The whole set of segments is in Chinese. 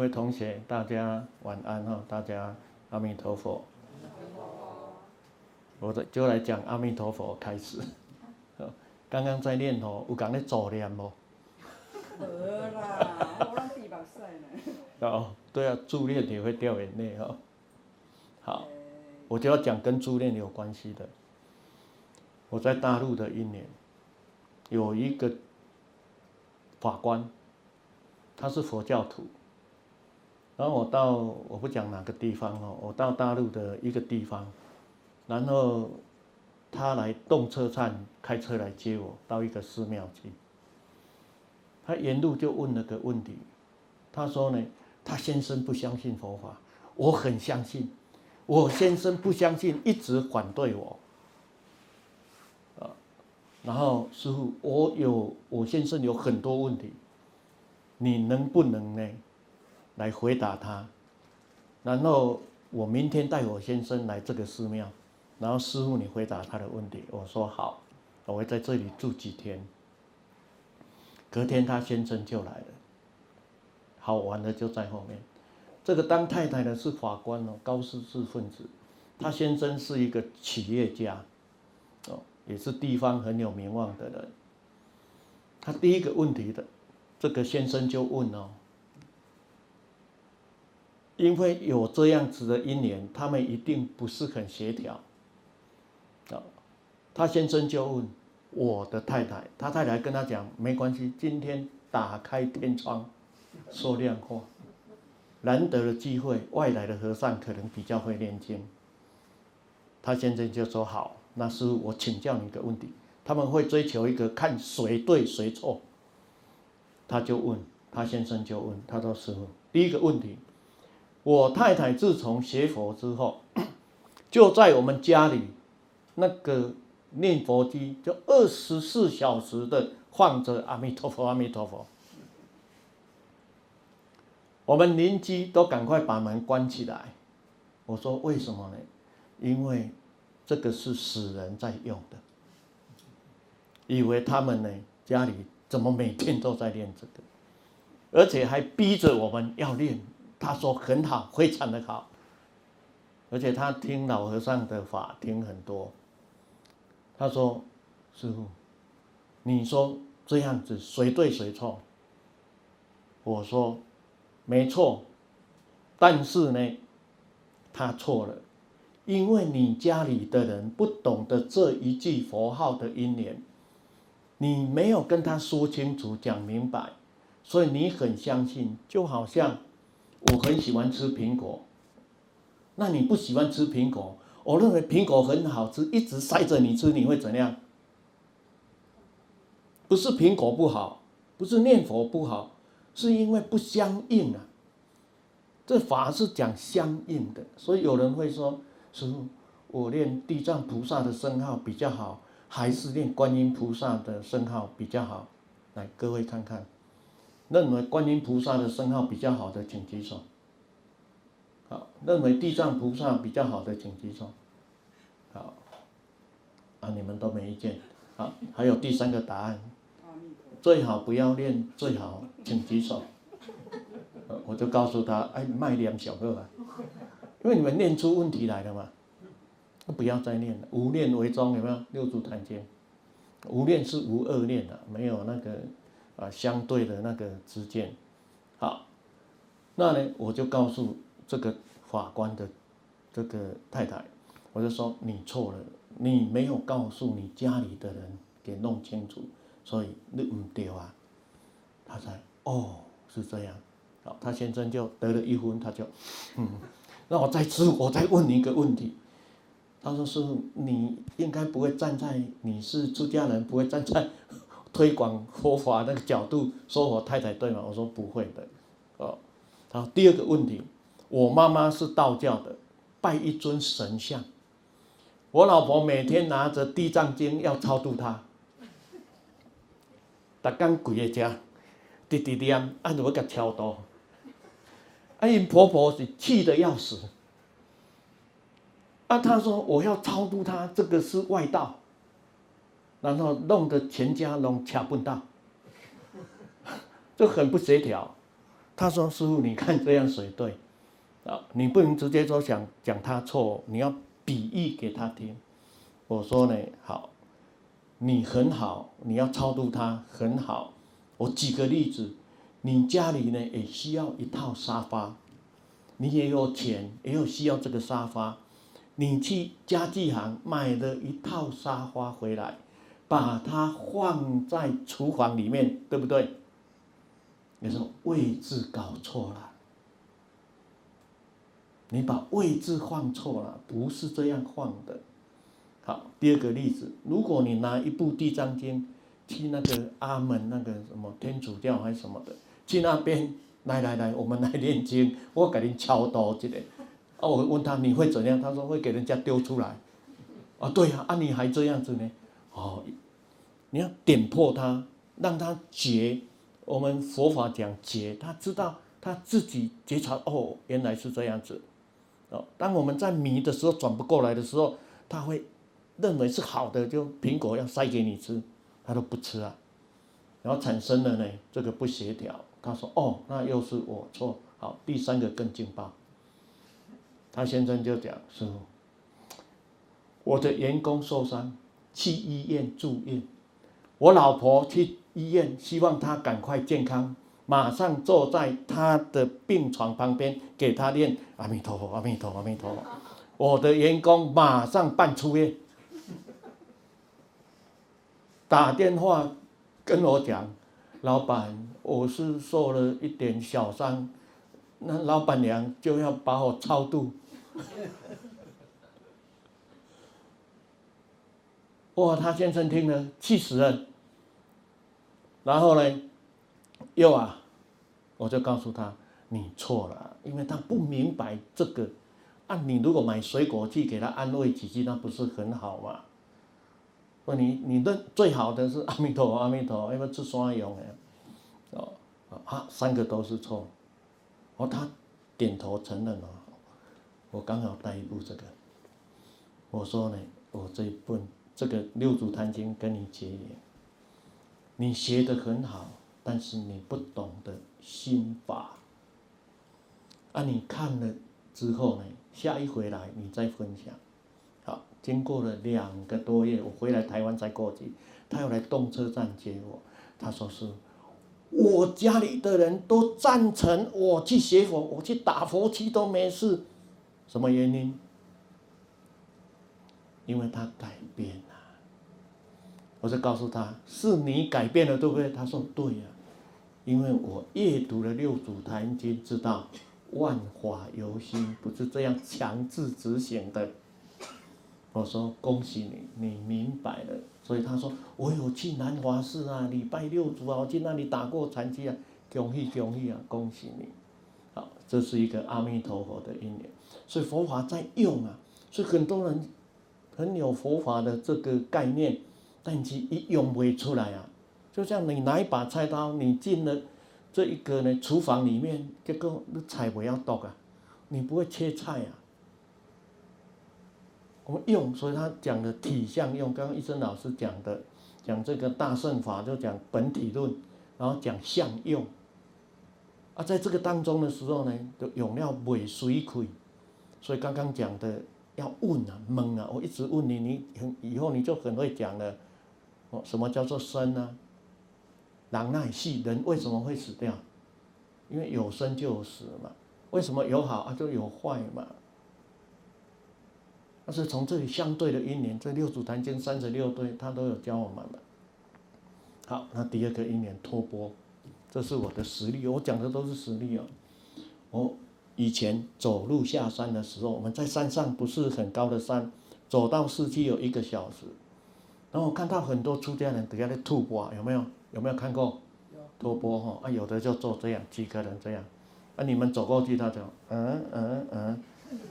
各位同学，大家晚安哈！大家阿弥陀佛。我的就来讲阿弥陀佛开始。刚刚在念哦，有讲咧助念哦。得啦，我。哦，对啊，助念也会掉眼泪哈。好，我就要讲跟助念有关系的。我在大陆的一年，有一个法官，他是佛教徒。然后我到我不讲哪个地方哦，我到大陆的一个地方，然后他来动车站开车来接我到一个寺庙去。他沿路就问了个问题，他说呢，他先生不相信佛法，我很相信，我先生不相信，一直反对我。啊，然后师傅，我有我先生有很多问题，你能不能呢？来回答他，然后我明天带我先生来这个寺庙，然后师傅你回答他的问题。我说好，我会在这里住几天。隔天他先生就来了，好玩的就在后面。这个当太太的是法官哦，高知识分子，他先生是一个企业家，哦，也是地方很有名望的人。他第一个问题的，这个先生就问哦。因为有这样子的因缘，他们一定不是很协调。啊，他先生就问我的太太，他太太跟他讲没关系，今天打开天窗说亮话，难得的机会，外来的和尚可能比较会念经。他先生就说好，那师父我请教你一个问题，他们会追求一个看谁对谁错。他就问他先生就问他说师父，第一个问题。我太太自从学佛之后，就在我们家里那个念佛机，就二十四小时的放着阿弥陀佛，阿弥陀佛。我们邻居都赶快把门关起来。我说为什么呢？因为这个是死人在用的，以为他们呢家里怎么每天都在练这个，而且还逼着我们要练。他说很好，非常的好，而且他听老和尚的法听很多。他说：“师父，你说这样子谁对谁错？”我说：“没错，但是呢，他错了，因为你家里的人不懂得这一句佛号的因缘，你没有跟他说清楚、讲明白，所以你很相信，就好像。”我很喜欢吃苹果，那你不喜欢吃苹果？我认为苹果很好吃，一直塞着你吃，你会怎样？不是苹果不好，不是念佛不好，是因为不相应啊。这法是讲相应的，所以有人会说：师父，我念地藏菩萨的圣号比较好，还是念观音菩萨的圣号比较好？来，各位看看。认为观音菩萨的圣号比较好的，请举手。好，认为地藏菩萨比较好的，请举手。好，啊，你们都没意见。好，还有第三个答案，最好不要念，最好请举手。我就告诉他，哎，卖念小个啊，因为你们念出问题来了嘛，不要再念了，无念为宗，有没有？六祖坛经，无念是无恶念的，没有那个。啊，相对的那个之间，好，那呢，我就告诉这个法官的这个太太，我就说你错了，你没有告诉你家里的人给弄清楚，所以你唔对啊。他才哦，是这样，好，他先生就得了一分，他就，嗯，那我再次我再问你一个问题，他说师父，你应该不会站在你是出家人，不会站在。推广佛法那个角度说，我太太对吗？我说不会的，哦，好，第二个问题，我妈妈是道教的，拜一尊神像，我老婆每天拿着地藏经要超度她，逐天跪在家，滴滴念，按怎么给超度？啊，因婆婆是气得要死，啊，她说我要超度她，这个是外道。然后弄得全家拢掐不到，就很不协调。他说：“师傅，你看这样谁对？啊，你不能直接说讲讲他错，你要比喻给他听。”我说呢，好，你很好，你要超度他很好。我举个例子，你家里呢也需要一套沙发，你也有钱，也有需要这个沙发，你去家具行买了一套沙发回来，把它放在厨房里面，对不对？你说位置搞错了，你把位置放错了，不是这样放的。好，第二个例子，如果你拿一部《地藏经》去那个阿门那个什么天主教还是什么的，去那边来来来，我们来念经，我给你敲刀之类。啊，我问他你会怎样？他说会给人家丢出来。啊，对呀，啊你还这样子呢？哦，你要点破他，让他觉，我们佛法讲觉，他知道他自己觉察哦，原来是这样子。哦，当我们在迷的时候转不过来的时候，他会。认为是好的，就苹果要塞给你吃，他都不吃啊，然后产生了呢这个不协调。他说：“哦，那又是我错。”好，第三个更劲爆。他先生就讲：“师傅，我的员工受伤，去医院住院，我老婆去医院，希望她赶快健康，马上坐在她的病床旁边给她念阿弥陀佛，阿弥陀佛，阿弥陀佛。我的员工马上办出院。”打电话跟我讲，老板，我是受了一点小伤，那老板娘就要把我超度。哇，他先生听了气死了。然后呢，又啊，我就告诉他，你错了，因为他不明白这个。啊，你如果买水果去给他安慰几句，那不是很好吗？说你你的最好的是阿弥陀佛，阿弥陀佛，因为吃双用的，哦，啊，三个都是错，哦，他点头承认了，我刚好带一部这个，我说呢，我这一本这个六祖坛经跟你结缘，你学得很好，但是你不懂得心法，啊，你看了之后呢，下一回来你再分享。好经过了两个多月，我回来台湾才过去，他又来动车站接我。他说是，我家里的人都赞成我去学佛，我去打佛七都没事。什么原因？因为他改变。我就告诉他，是你改变了，对不对？他说对呀，因为我阅读了六祖坛经，知道万法由心，不是这样强制执行的。我说恭喜你，你明白了。所以他说我有去南华寺啊，礼拜六祖啊，我去那里打过禅机啊，恭喜恭喜啊，恭喜你。好，这是一个阿弥陀佛的因缘。所以佛法在用啊，所以很多人很有佛法的这个概念，但是一用不出来啊。就像你拿一把菜刀，你进了这一个呢厨房里面，结果你菜不要剁啊，你不会切菜啊。我们用，所以他讲的体相用，刚刚医生老师讲的，讲这个大圣法就讲本体论，然后讲相用。啊，在这个当中的时候呢，就用了未随气，所以刚刚讲的要问啊、懵啊，我一直问你，你以后你就很会讲了。哦，什么叫做生呢？人耐系，人为什么会死掉？因为有生就有死嘛。为什么有好啊就有坏嘛？但是从这里相对的因缘，这六祖坛经三十六对，他都有教我们的。好，那第二个因缘托钵，这是我的实例，我讲的都是实例哦。我以前走路下山的时候，我们在山上不是很高的山，走到市区有一个小时，然后我看到很多出家人底下在吐蕃，有没有？有没有看过？托钵哈，啊，有的就做这样，几个人这样，啊，你们走过去，他就嗯嗯嗯。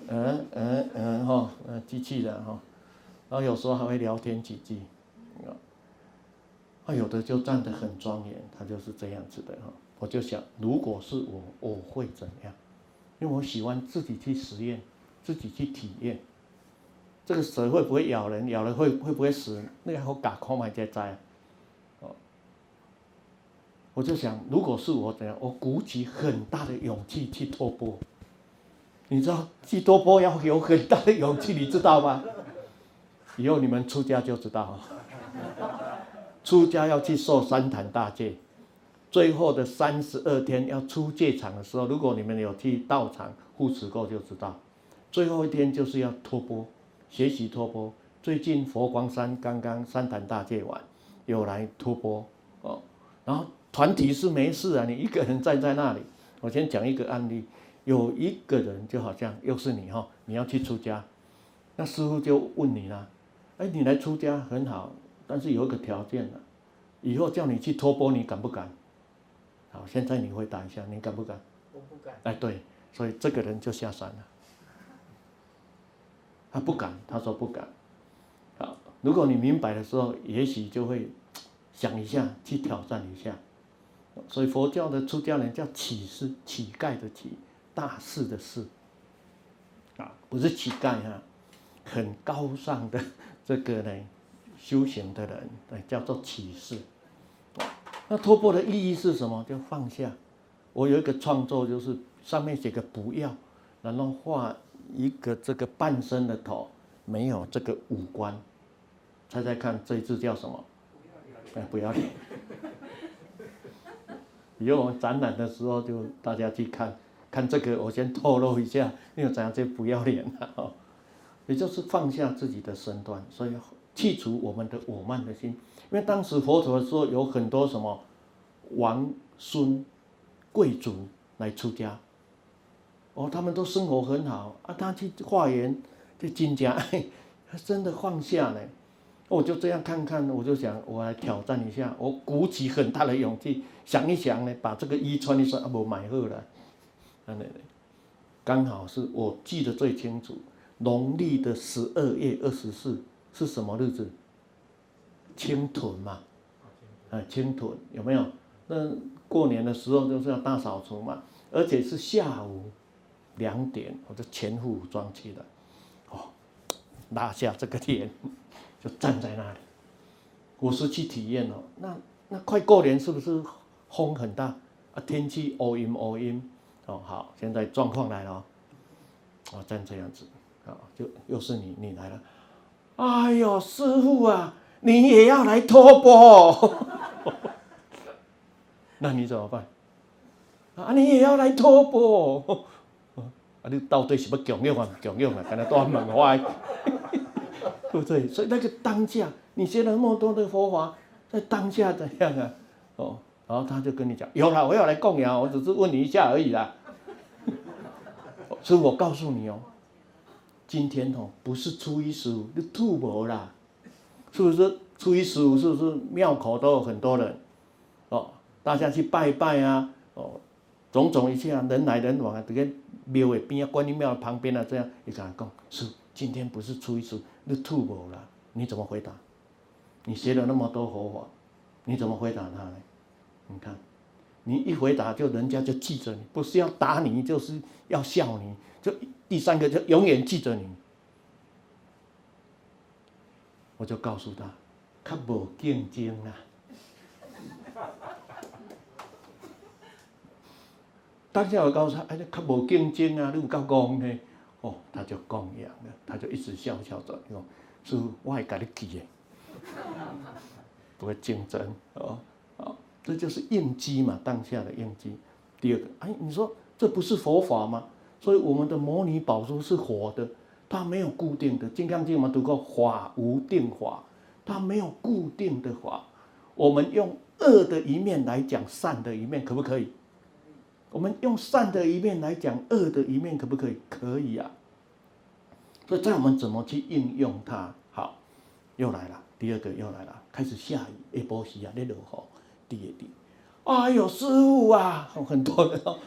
嗯嗯嗯哈，呃，机器人哈，然后有时候还会聊天几句，啊，有的就站得很庄严，他就是这样子的哈。我就想，如果是我，我会怎样？因为我喜欢自己去实验，自己去体验。这个蛇会不会咬人？咬了会会不会死？那个好搞，空买在在。哦，我就想，如果是我怎样，我鼓起很大的勇气去托钵。你知道去托钵要有很大的勇气，你知道吗？以后你们出家就知道，出家要去受三坛大戒，最后的三十二天要出戒场的时候，如果你们有去道场护持过，就知道，最后一天就是要托钵，学习托钵。最近佛光山刚刚三坛大戒完，有来托钵哦，然后团体是没事啊，你一个人站在那里。我先讲一个案例。有一个人就好像又是你哈，你要去出家，那师傅就问你啦，哎，你来出家很好，但是有一个条件了，以后叫你去托钵，你敢不敢？好，现在你回答一下，你敢不敢？我不敢。哎，对，所以这个人就下山了，他不敢，他说不敢。好，如果你明白的时候，也许就会想一下，去挑战一下。所以佛教的出家人叫乞士，乞丐的乞。大士的士，啊，不是乞丐哈，很高尚的这个呢，修行的人，对，叫做乞士。那突破的意义是什么？就放下。我有一个创作，就是上面写个不要，然后画一个这个半身的头，没有这个五官。猜猜看，这一只叫什么？哎，不要脸。以后我们展览的时候，就大家去看。看这个，我先透露一下，因为怎样就不要脸了哦，也就是放下自己的身段，所以去除我们的我慢的心。因为当时佛陀的时候，有很多什么王孙贵族来出家，哦，他们都生活很好啊，他去化缘去金家，他真的放下呢。我就这样看看，我就想我来挑战一下，我鼓起很大的勇气，想一想呢，把这个衣穿一穿，啊，不买好了。刚好是我记得最清楚，农历的十二月二十四是什么日子？青屯嘛，啊，青屯有没有？那过年的时候就是要大扫除嘛，而且是下午两点，我就全副武装去了，哦，拉下这个帘，就站在那里，我是去体验哦。那那快过年是不是风很大啊？天气乌阴乌阴。哦，好，现在状况来了，哦，哦，站这样子，啊，就又是你，你来了，哎呦，师傅啊，你也要来托钵，那你怎么办？啊，你也要来托钵，啊，你到底是要供养啊？供养 啊，跟他端门歪，对不对？所以那个当下，你学了那么多的佛法，在当下怎样啊？哦，然后他就跟你讲，有了，我要来供养，我只是问你一下而已啦。所以我告诉你哦，今天哦不是初一十五，你吐没啦，是不是？初一十五是不是庙口都有很多人？哦，大家去拜拜啊，哦，种种一切啊，人来人往啊，这个庙的边啊，观音庙旁边啊，这样你跟他讲，是今天不是初一十，你吐没啦？你怎么回答？你学了那么多佛法，你怎么回答他呢？你看。你一回答，就人家就记着你，不是要打你，就是要笑你。就第三个，就永远记着你。我就告诉他，较无竞争啊。当下我告诉他，哎，你较无竞争啊，你有够戆呢？哦，他就供养了，他就一直笑笑着，说：“师父，我会给你记的，不会竞争哦。”哦这就是应机嘛，当下的应机。第二个，哎，你说这不是佛法吗？所以我们的摩尼宝珠是活的，它没有固定的。《金刚经》我们读过，法无定法，它没有固定的法。我们用恶的一面来讲善的一面，可不可以？我们用善的一面来讲恶的一面，可不可以？可以啊。所以在我们怎么去应用它？好，又来了，第二个又来了，开始下雨，一波西啊，在落雨。滴一滴，哎呦，师傅啊，很多人哦，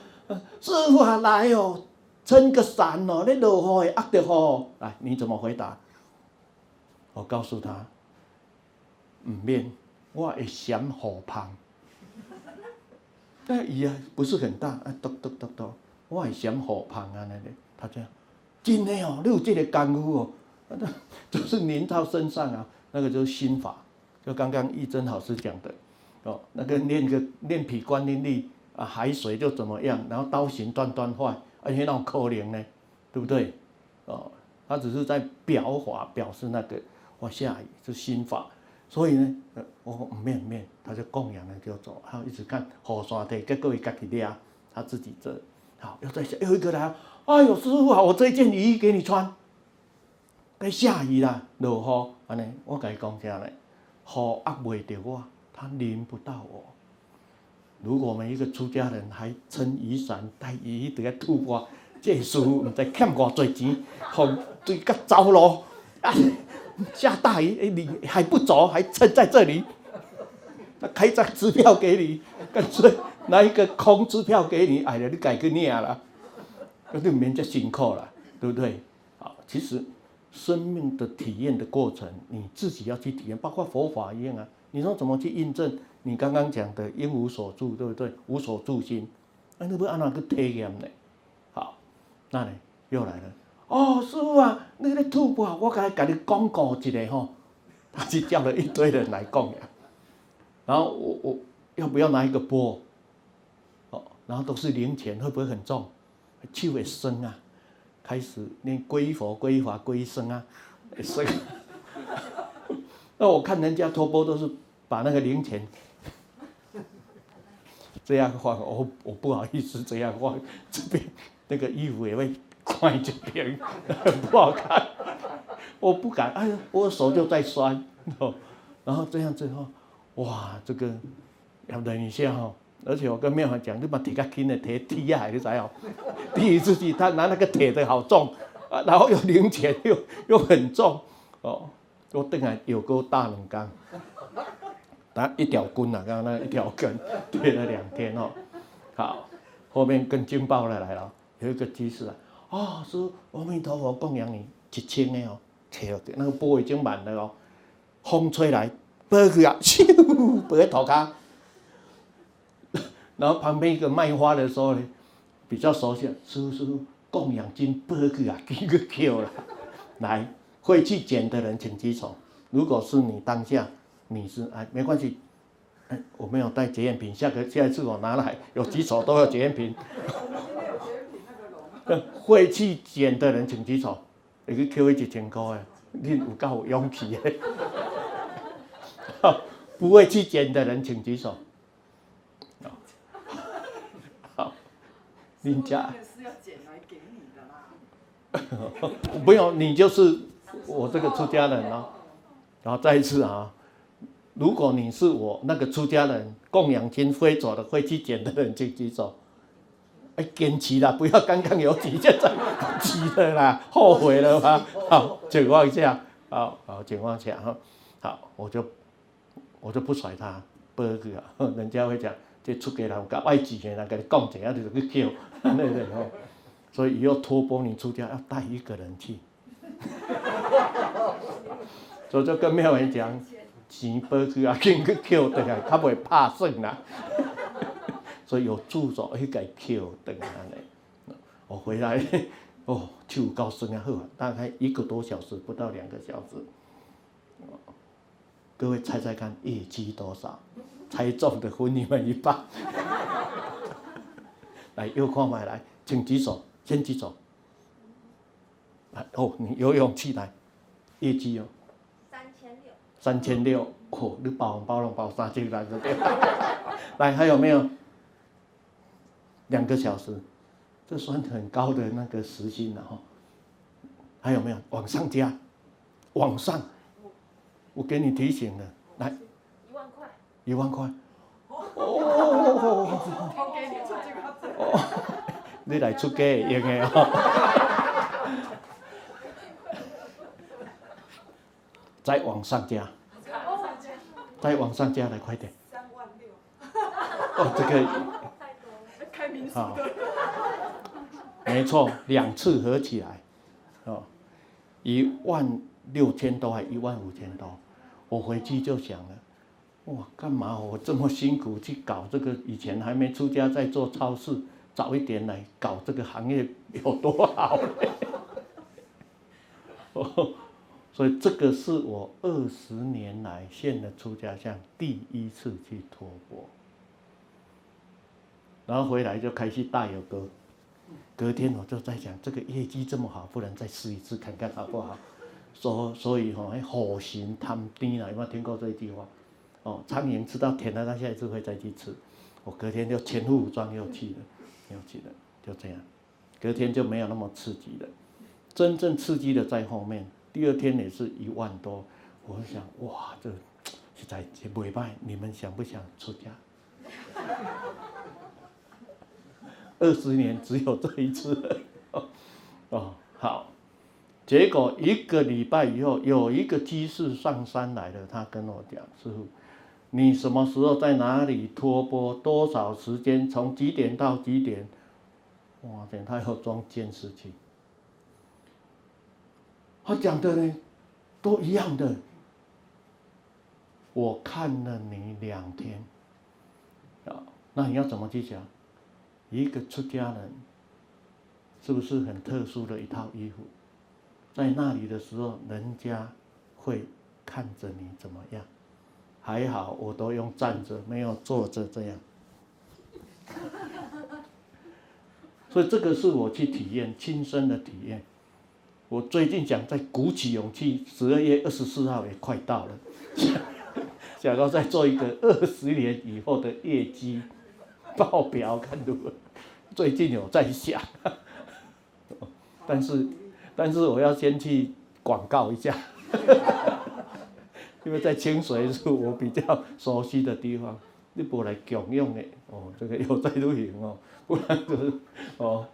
师傅啊，来哦，撑个伞哦，你落雨会压着雨，来，你怎么回答？我告诉他，唔免，我会嫌雨芳。哎呀，不是很大，啊，嘟嘟嘟嘟，我会嫌雨芳啊，那个，他这样，真的哦，你有这个功夫哦，就是淋到身上啊，那个就是心法，就刚刚义真老师讲的。哦，那个练个练脾观音力啊，海水就怎么样，然后刀行断断坏，而且那种可怜呢，对不对？哦，他只是在表法，表示那个我下雨是心法，所以呢，我唔免唔免，他就供养了就走，然后一直看雨山地，结果伊家己掠，他自己这，好，又再下，又一个来，哎呦，师傅啊，我这件雨衣给你穿，该下雨啦，落雨，安尼，我甲伊讲啥呢？雨压未着我。他淋不到我。如果我们一个出家人还撑雨伞、带雨衣在吐我，这师傅唔知欠偌侪钱，风水甲走咯。下大雨，你还不走，还撑在这里？他开张支票给你，干脆拿一个空支票给你，哎呀，你改个念啦，那就免这辛苦了，对不对？好，其实生命的体验的过程，你自己要去体验，包括佛法一样啊。你说怎么去印证你刚刚讲的应无所住，对不对？无所住心，那你不按哪个体验呢？好，那呢又来了。哦，师傅啊，那个吐不好，我刚才跟你讲过一个吼，他就叫了一堆人来供养。然后我我要不要拿一个钵？哦，然后都是零钱，会不会很重？气会生啊，开始念归佛、归法、归僧啊，生。那我看人家托钵都是。把那个零钱 这样换，我我不好意思这样换，这边那个衣服也会快这边，很不好看，我不敢，哎呀，我手就在酸，哦 然后这样之后，哇，这个要忍一下哈，而且我跟妙华讲，你把铁个轻的铁踢下来就知道，第一次去他拿那个铁的好重，啊，然后又零钱又又很重，哦，我等下有个大两缸。他一条棍啊，刚刚那一条根贴了两天哦。好，后面更劲爆的来了，有一个居士啊，哦，说阿弥陀佛供养你一千的哦，切，那个钵已经满了哦，风吹来，飞去啊，咻，拨头壳。然后旁边一个卖花的时候呢，比较熟悉，师傅师供养金拨去啊，给个 Q 了。来，会去捡的人请举手，如果是你当下。你是哎，没关系，我没有带检验品，下个下一次我拿来，有几手都有检验品。会去捡的人请举手，一个 Q 一千块，你有够有勇气的。不会去捡的人请举手。好，您家。不用，你就是我这个出家人啊。然后再一次啊。如果你是我那个出家人，供养金飞走的，会去捡的人请举手。哎，坚持啦，不要刚刚有几件在急了啦，后悔了吗？好，情况下，好好情况下哈，好，我就我就不甩他，不个，人家会讲这出家人搞爱钱的人，跟你讲怎样就去叫，对不对？所以以后托钵你出家要带一个人去，所以就跟庙文讲。钱拨去啊，紧去捡回来，较袂拍算啦。所以有助手去给捡回来呢。我回来，哦，手高酸啊，好，大概一个多小时，不到两个小时。各位猜猜看，业绩多少？猜中的分你们一半。来，又看回来，请举手，先举手。哦，你有勇气来，业绩哦。三千六，三千六哦，你包红包拢包三千来着对。来，还有没有？两个小时，这算很高的那个时薪了哈。还有没有？往上加，往上。我给你提醒了，来。一万块。一万块。哦。你来出家用的哦。再往上加，再往上加来，快点。三万六。哦，这个。好。没错，两次合起来，哦，一万六千多还一万五千多，我回去就想了，哇，干嘛我这么辛苦去搞这个？以前还没出家，在做超市，早一点来搞这个行业有多好？所以这个是我二十年来献的出家相第一次去托钵，然后回来就开始大有歌。隔天我就在想，这个业绩这么好，不能再试一次看看好不好？所所以吼，虎行贪甜啦，有没有听过这一句话？哦，苍蝇吃到甜的，它下一次会再去吃。我隔天就全副武装又去了，又去了，就这样。隔天就没有那么刺激了，真正刺激的在后面。第二天也是一万多，我想哇，这实在是袂歹，你们想不想出家？二十年只有这一次，哦，好。结果一个礼拜以后，有一个居士上山来了，他跟我讲：“师傅，你什么时候在哪里托钵？多少时间？从几点到几点？”哇，等他要装监视器。他讲的呢，都一样的。我看了你两天，啊，那你要怎么去讲？一个出家人，是不是很特殊的一套衣服？在那里的时候，人家会看着你怎么样？还好，我都用站着，没有坐着这样。所以这个是我去体验，亲身的体验。我最近想再鼓起勇气，十二月二十四号也快到了，想要再做一个二十年以后的业绩 报表，看如何。最近有在想，但是但是我要先去广告一下，因为在清水是我比较熟悉的地方，你不来共用的哦，这个有在录影哦，不然就是哦。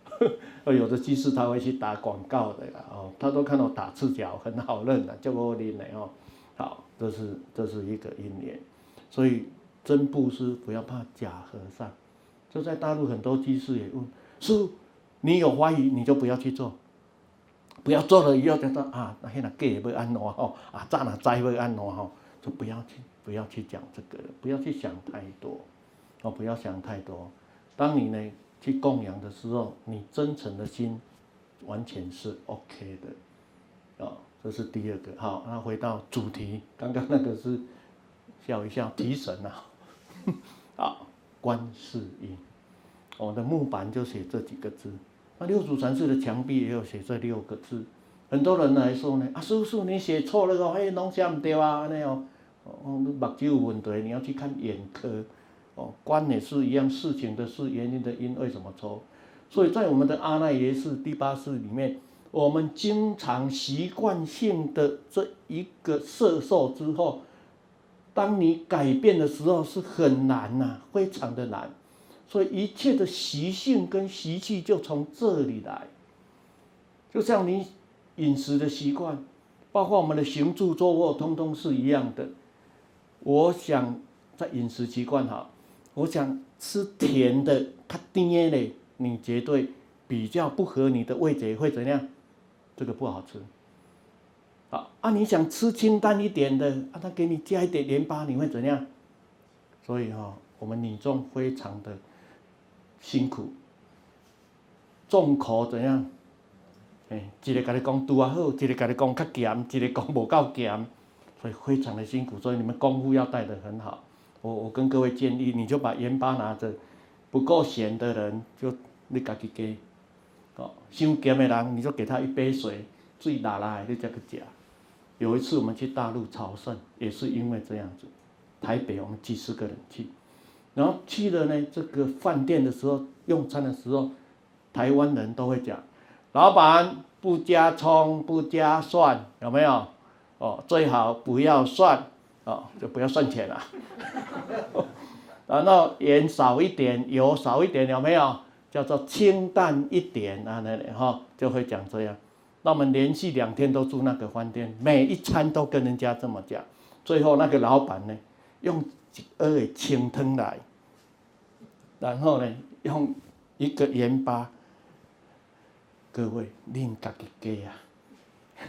有的技师他会去打广告的啦，哦，他都看到打赤脚很好认的，叫我拎的哦，好，这是这是一个因缘，所以真布施不要怕假和尚，就在大陆很多居士也问，师父，你有怀疑你就不要去做，不要做了以后就说啊，那现在给不安乐吼，啊，咋哪灾会安乐吼，就不要去不要去讲这个，不要去想太多，哦，不要想太多，当你呢？去供养的时候，你真诚的心完全是 OK 的，啊，这是第二个。好，那回到主题，刚刚那个是笑一笑提神啊，啊，观世音，我的木板就写这几个字。那六祖禅寺的墙壁也有写这六个字。很多人来说呢，啊，叔叔你写错了哦，嘿，弄写不对啊，那样，哦，你目睭有问题，你要去看眼科。哦，观也是一样，事情的事，原因的因，为什么错？所以在我们的阿赖耶识第八识里面，我们经常习惯性的这一个摄受之后，当你改变的时候是很难呐、非常的难。所以一切的习性跟习气就从这里来，就像你饮食的习惯，包括我们的行住坐卧，通通是一样的。我想在饮食习惯哈。我想吃甜的，它甜的，你绝对比较不合你的味觉，会怎样？这个不好吃。好啊，你想吃清淡一点的，啊，他给你加一点盐巴，你会怎样？所以哈、哦，我们女众非常的辛苦，重口怎样？哎，一个跟你讲拄啊好，一个跟你讲较咸，一个讲无够咸，所以非常的辛苦。所以你们功夫要带得很好。我我跟各位建议，你就把盐巴拿着，不够咸的人就你自己加，哦，伤咸的人你就给他一杯水，水拿来你再去吃。有一次我们去大陆朝圣，也是因为这样子，台北我们几十个人去，然后去了呢这个饭店的时候，用餐的时候，台湾人都会讲，老板不加葱不加蒜，有没有？哦，最好不要蒜。哦，就不要算钱了，然后盐少一点，油少一点，有没有？叫做清淡一点啊，那里哈就会讲这样。那我们连续两天都住那个饭店，每一餐都跟人家这么讲。最后那个老板呢，用一碗清汤来，然后呢，用一个盐巴，各位恁家己给啊。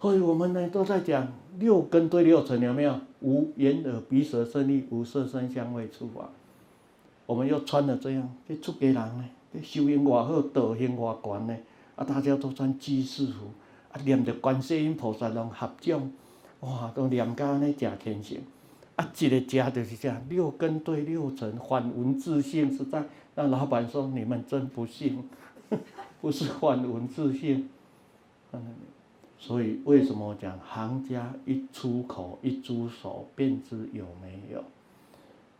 所以我们呢都在讲六根对六尘有没有？无眼耳鼻舌身意，无色声香味触法。我们又穿了这样，这出家人呢，这修行外好，道行外悬呢，啊，大家都穿居士服，啊，念着观世音菩萨拢合掌，哇，都念甲安尼诚虔诚。啊，一个家就是这样，六根对六尘，反闻自性，实在让老板说你们真不幸，不是反闻自性。所以为什么讲行家一出口一出手便知有没有？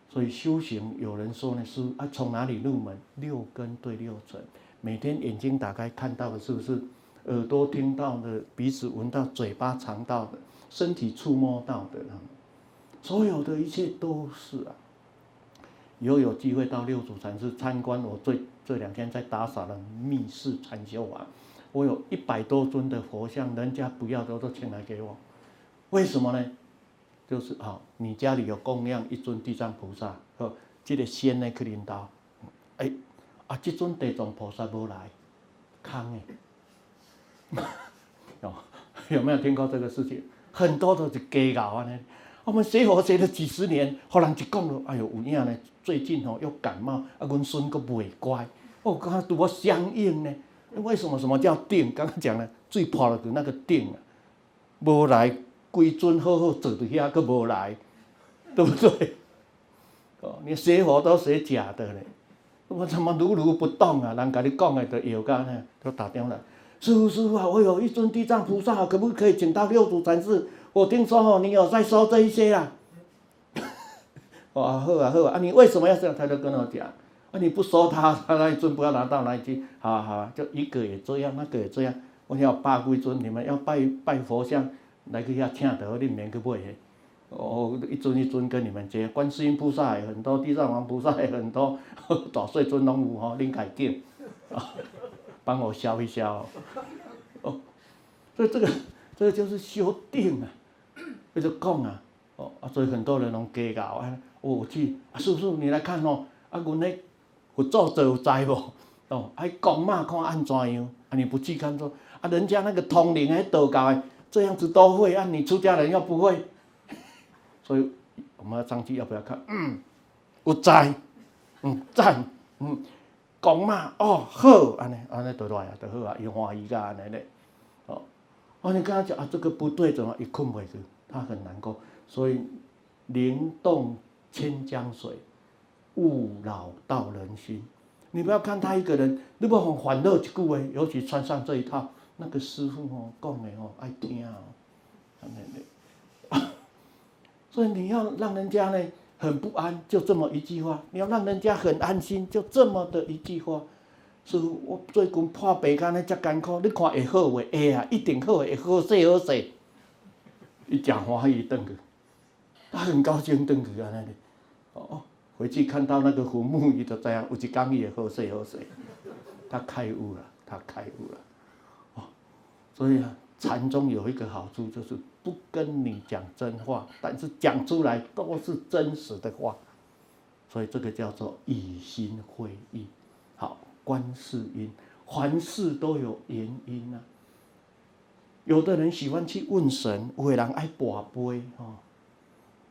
所以修行有人说呢是啊，从哪里入门？六根对六尘，每天眼睛打开看到的是不是？耳朵听到的，鼻子闻到，嘴巴尝到的，身体触摸到的。所有的一切都是啊！以后有机会到六祖禅寺参观，我这这两天在打扫的密室禅修啊，我有一百多尊的佛像，人家不要的都请来给我，为什么呢？就是啊，你家里有供养一尊地藏菩萨，呵，这个仙呢去领导，哎，啊，这尊地藏菩萨无来，空的，有 有没有听过这个事情？很多都是假搞啊呢。我们学佛学了几十年，后人就讲了，哎呦，有影呢，最近吼又感冒，啊，阮孙佫袂乖，我刚刚拄我相应呢，为什么什么叫定？刚刚讲了，最怕的就那个定啊，无来，规尊好好坐伫遐，佫无来，对不对？哦，你学佛都学假的嘞，我怎么如如不动啊？人甲你讲的都有干呢，都打电话来，师傅师傅啊，我有一尊地藏菩萨，可不可以请到六祖禅寺？我听说哦，你有在收这一些啦。哦，好啊好啊，啊你为什么要这样？他就跟我讲，啊你不收他，他那一尊不要拿到哪里去？好啊好啊，就一个也这样，那个也这样。我要八贵尊，你们要拜拜佛像，来去遐请得，你免去买。哦，一尊一尊跟你们接，观世音菩萨也很多，地藏王菩萨也很多，大细尊拢有吼，恁家敬，帮我消一消。哦，所以这个这个就是修定啊。他就讲啊，哦啊，所以很多人拢计较啊，我去啊，叔叔你来看哦，啊，阮咧佛祖都有知无？哦，啊，讲嘛看安怎样？啊，你不去看说，啊，人家那个通灵诶道教诶，这样子都会，啊，你出家人又不会，所以我们要上去要不要看？嗯，有知，嗯，赞，嗯，讲嘛，哦，好，安尼安尼都来啊，倒好啊，伊欢喜甲安尼咧，哦，啊，你跟他讲啊，这个不对，怎么一困袂去？他很难过，所以灵动千江水，勿扰道人心。你不要看他一个人，你不很欢乐一句话，尤其穿上这一套，那个师傅哦讲的哦爱听哦，所以你要让人家呢很不安，就这么一句话；你要让人家很安心，就这么的一句话。师傅，我最近破病，干呢，遮艰苦，你看会好未？会啊，一定好，会好势好势。一讲话一顿去，他很高兴顿去啊那里，哦，回去看到那个坟墓，伊就这样，有一讲伊会好势好势，他开悟了，他开悟了，哦，所以啊，禅宗有一个好处就是不跟你讲真话，但是讲出来都是真实的话，所以这个叫做以心会意。好，观世音，凡事都有原因啊。有的人喜欢去问神，有的人爱跋杯哦。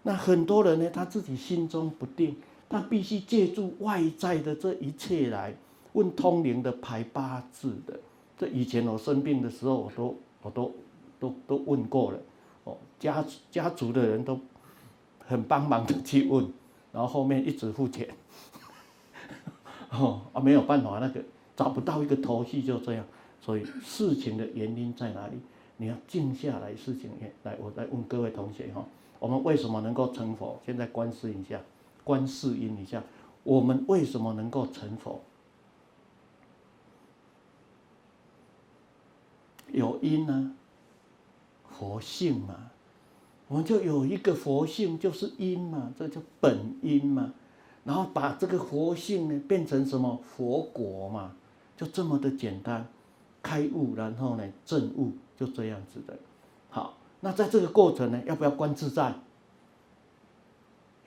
那很多人呢，他自己心中不定，他必须借助外在的这一切来问通灵的、排八字的。这以前我生病的时候，我都我都都都问过了哦。家家族的人都很帮忙的去问，然后后面一直付钱。哦啊，没有办法，那个找不到一个头绪，就这样。所以事情的原因在哪里？你要静下来，事情来，我来问各位同学哈，我们为什么能够成佛？现在观世一下，观世音一下，我们为什么能够成佛？有因呢、啊，佛性嘛，我们就有一个佛性，就是因嘛，这叫本因嘛，然后把这个佛性呢变成什么佛果嘛，就这么的简单，开悟，然后呢证悟。就这样子的，好，那在这个过程呢，要不要观自在？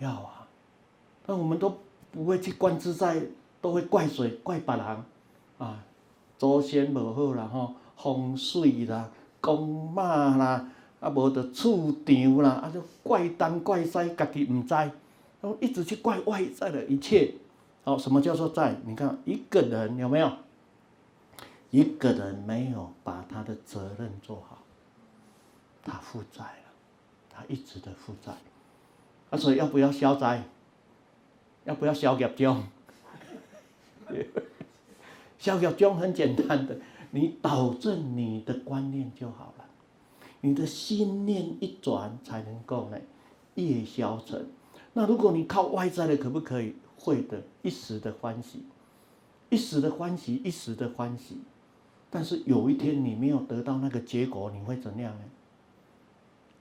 要啊，那我们都不会去观自在，都会怪谁？怪别人啊，祖先无好啦，吼，风水啦，公妈啦，啊，无得厝场啦，啊，就怪东怪西，家己唔知，然后一直去怪外在的一切。好，什么叫做在？你看一个人有没有？一个人没有把他的责任做好，他负债了，他一直的负债。啊，说要不要消灾？要不要消业障？消业障很简单的，你导正你的观念就好了。你的心念一转，才能够呢业消成。那如果你靠外在的，可不可以？会的，一时的欢喜，一时的欢喜，一时的欢喜。但是有一天你没有得到那个结果，你会怎样呢？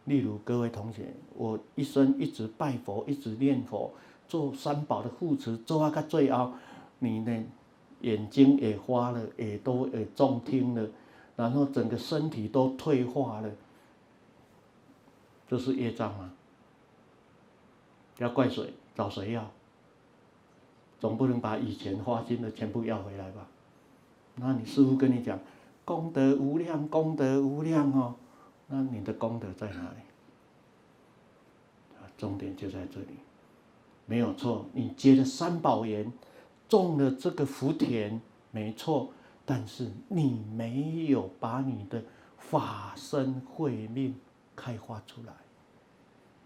例如各位同学，我一生一直拜佛，一直念佛，做三宝的护持，做到最后，你呢眼睛也花了，耳朵也重听了，然后整个身体都退化了，这是业障吗？要怪谁？找谁要？总不能把以前花心的全部要回来吧？那你师父跟你讲，功德无量，功德无量哦，那你的功德在哪里？重点就在这里，没有错，你结了三宝缘，种了这个福田，没错，但是你没有把你的法身慧命开发出来，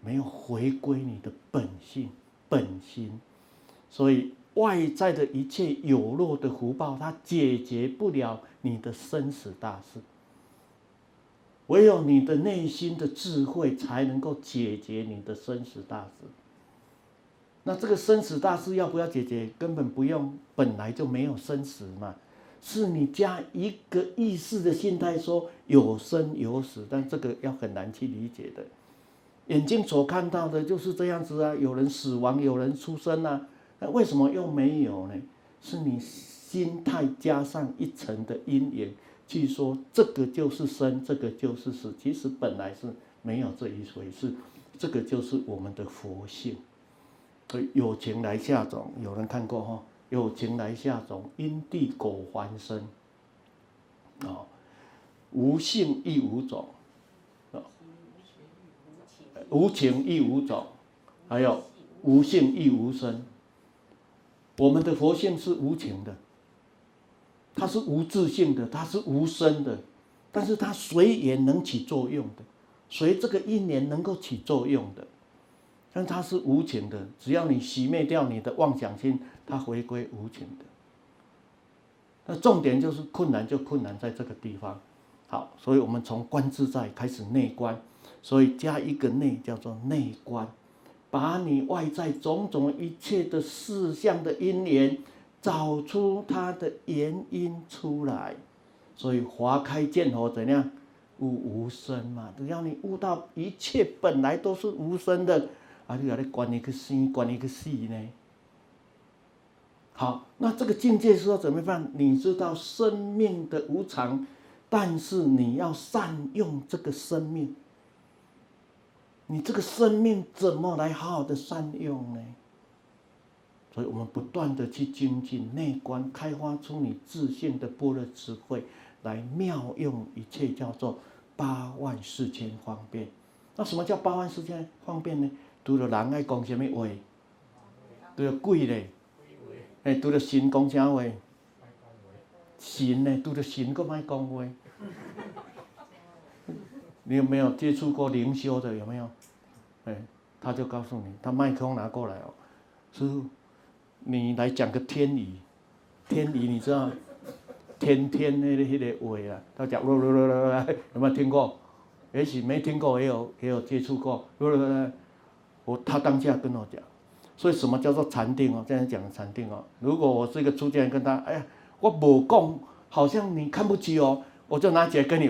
没有回归你的本性本心，所以外在的一切有漏的福报，它解决不了你的生死大事。唯有你的内心的智慧，才能够解决你的生死大事。那这个生死大事要不要解决？根本不用，本来就没有生死嘛。是你加一个意识的心态，说有生有死，但这个要很难去理解的。眼睛所看到的就是这样子啊，有人死亡，有人出生啊，那为什么又没有呢？是你心态加上一层的因缘。据说这个就是生，这个就是死。其实本来是没有这一回事，这个就是我们的佛性。所以有情来下种，有人看过哈？有情来下种，因地果还生。啊，无性亦无种，啊，无情亦无种，还有无性亦无生。我们的佛性是无情的。它是无自性的，它是无生的，但是它随缘能起作用的，随这个因缘能够起作用的，但它是无情的，只要你熄灭掉你的妄想心，它回归无情的。那重点就是困难，就困难在这个地方。好，所以我们从观自在开始内观，所以加一个内叫做内观，把你外在种种一切的事项的因缘。找出它的原因出来，所以花开见佛怎样？悟无生嘛，只要你悟到一切本来都是无生的，啊，你要来管一个心，管一个死呢？好，那这个境界是说怎么办？你知道生命的无常，但是你要善用这个生命，你这个生命怎么来好好的善用呢？所以我们不断的去精进内观，开发出你自性的般若智慧，来妙用一切，叫做八万四千方便。那什么叫八万四千方便呢？除了人爱讲什么话，除了鬼嘞，哎，除了神讲啥话？神呢？除了神更爱讲话。你有没有接触过灵修的？有没有？哎，他就告诉你，他麦克风拿过来哦，师父。你来讲个天理，天理你知道？天天那个那个话啊，他讲，有没有听过？也许没听过，也有也有接触过。我他当下跟我讲，所以什么叫做禅定哦？这样讲禅定哦。如果我是一个出家人，跟他，哎呀，我不讲，好像你看不起哦，我就拿起来跟你，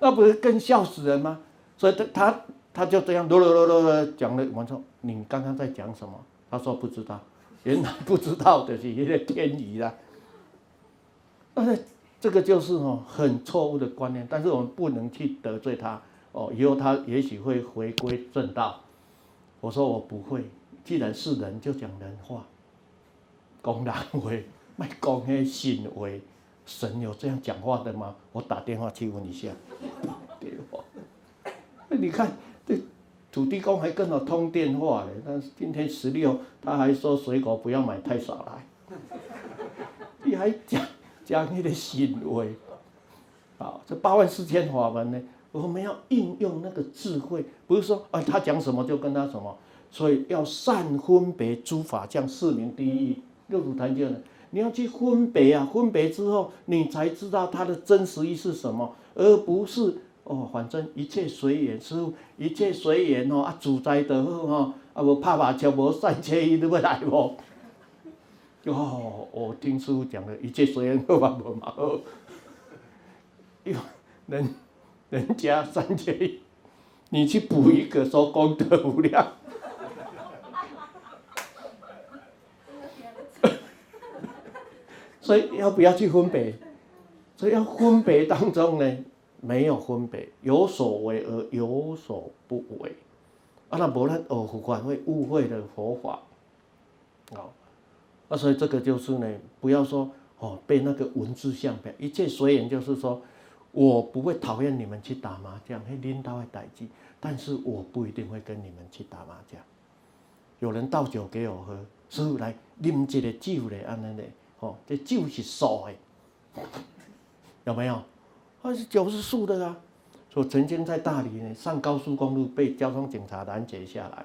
那不是更笑死人吗？所以他他他就这样啰啰啰啰，讲了，我说你刚刚在讲什么？他说不知道，原来不知道的是一个天意啦。但是这个就是哦很错误的观念，但是我们不能去得罪他哦，以后他也许会回归正道。我说我不会，既然是人就讲人话，讲人话，卖讲些神话。神有这样讲话的吗？我打电话去问一下。电话，你看这。土地公还跟我通电话嘞，但是今天十六，他还说水果不要买太少来。你还讲讲你的行为。好，这八万四千法门呢，我们要应用那个智慧，不是说啊他讲什么就跟他什么，所以要善分别诸法相，四名第一。六祖坛经呢，你要去分别啊，分别之后，你才知道它的真实意是什么，而不是哦，反正一切随缘，师傅，一切随缘哦，啊，自在就好哦，啊，无拍麻将，无散车，伊都要来无？哦，我听师傅讲的，一切随缘好嘛，无嘛好。哟，人人家三千亿，你去补一个说功德无量，所以要不要去分别？所以要分别当中呢，没有分别，有所为而有所不为。啊，那不然哦，佛法会误会的佛法。哦，啊，所以这个就是呢，不要说哦，被那个文字相表，一切随缘，就是说。我不会讨厌你们去打麻将，嘿，领导的代志，但是我不一定会跟你们去打麻将。有人倒酒给我喝，师傅来啉这个酒嘞，安尼嘞，哦，这酒是素的，有没有？啊，酒是素的啊。我曾经在大理呢，上高速公路被交通警察拦截下来，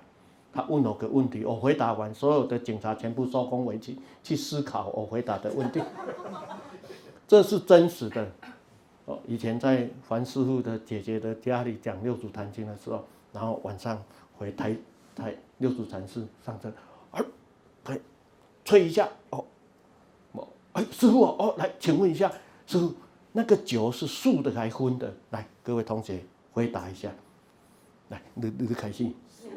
他问我个问题，我回答完，所有的警察全部收工回去，去思考我回答的问题，这是真实的。哦，以前在樊师傅的姐姐的家里讲六祖坛经的时候，然后晚上回台台六祖禅寺上车，哎，吹一下，哦，哎，师傅哦，来，请问一下，师傅，那个酒是素的还是荤的？来，各位同学回答一下，来，你你开心？素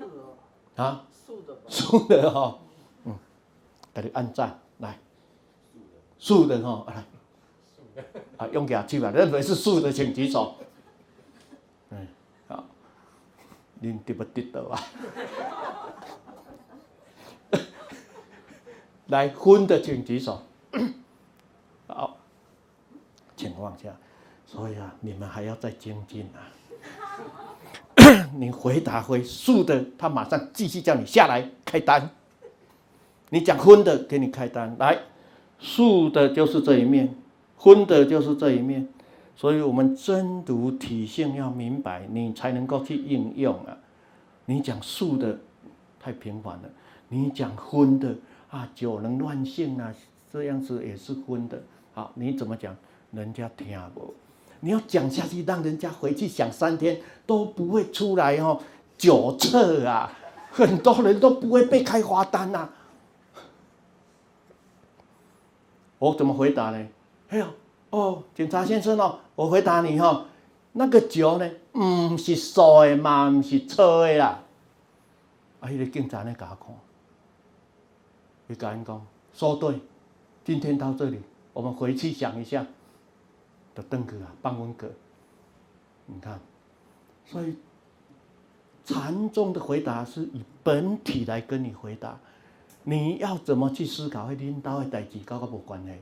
的。啊？素的。素的哈，嗯，给你按赞，来，素的哈，来。啊，用牙去吧，认为是素的，请举手。嗯，好，您得不得到啊？来，荤的请举手。好，情况下。所以啊，你们还要再精进啊。你回答回素的，他马上继续叫你下来开单。你讲荤的，给你开单。来，素的就是这一面。荤的就是这一面，所以我们真读体性要明白，你才能够去应用啊。你讲素的太平凡了，你讲荤的啊，酒能乱性啊，这样子也是荤的。好，你怎么讲？人家听不？你要讲下去，让人家回去想三天都不会出来哦。酒测啊，很多人都不会被开罚单呐。我怎么回答呢？哎呦，哦，警察先生哦，我回答你哈，那个酒呢，唔是素的嘛，唔是错的啦。啊，那个警察呢，给他看，你赶紧讲，说对，今天到这里，我们回去想一下，的邓哥啊，邦文哥，你看，所以禅宗的回答是以本体来跟你回答，你要怎么去思考，会领导的代志，跟我无关系。